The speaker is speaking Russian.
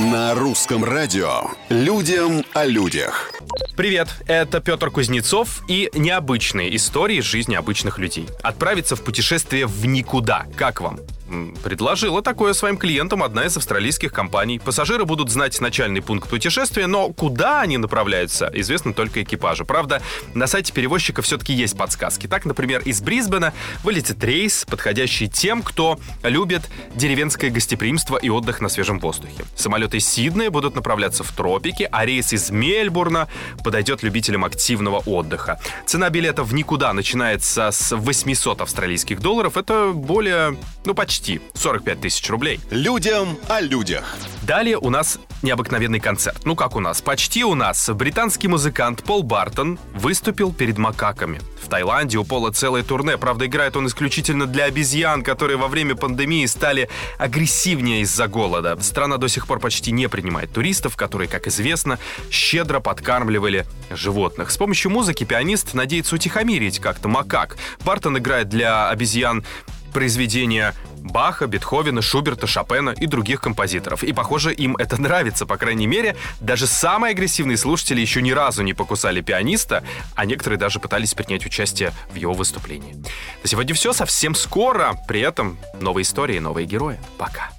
На русском радио «Людям о людях». Привет, это Петр Кузнецов и необычные истории из жизни обычных людей. Отправиться в путешествие в никуда. Как вам? Предложила такое своим клиентам одна из австралийских компаний. Пассажиры будут знать начальный пункт путешествия, но куда они направляются, известно только экипажу. Правда, на сайте перевозчика все-таки есть подсказки. Так, например, из Брисбена вылетит рейс, подходящий тем, кто любит деревенское гостеприимство и отдых на свежем воздухе. Самолеты из Сиднея будут направляться в тропики, а рейс из Мельбурна подойдет любителям активного отдыха. Цена билета в никуда начинается с 800 австралийских долларов. Это более, ну, почти почти 45 тысяч рублей. Людям о людях. Далее у нас необыкновенный концерт. Ну как у нас? Почти у нас. Британский музыкант Пол Бартон выступил перед макаками. В Таиланде у Пола целое турне. Правда, играет он исключительно для обезьян, которые во время пандемии стали агрессивнее из-за голода. Страна до сих пор почти не принимает туристов, которые, как известно, щедро подкармливали животных. С помощью музыки пианист надеется утихомирить как-то макак. Бартон играет для обезьян произведения Баха, Бетховена, Шуберта, Шопена и других композиторов. И, похоже, им это нравится, по крайней мере. Даже самые агрессивные слушатели еще ни разу не покусали пианиста, а некоторые даже пытались принять участие в его выступлении. На сегодня все, совсем скоро. При этом новые истории, новые герои. Пока.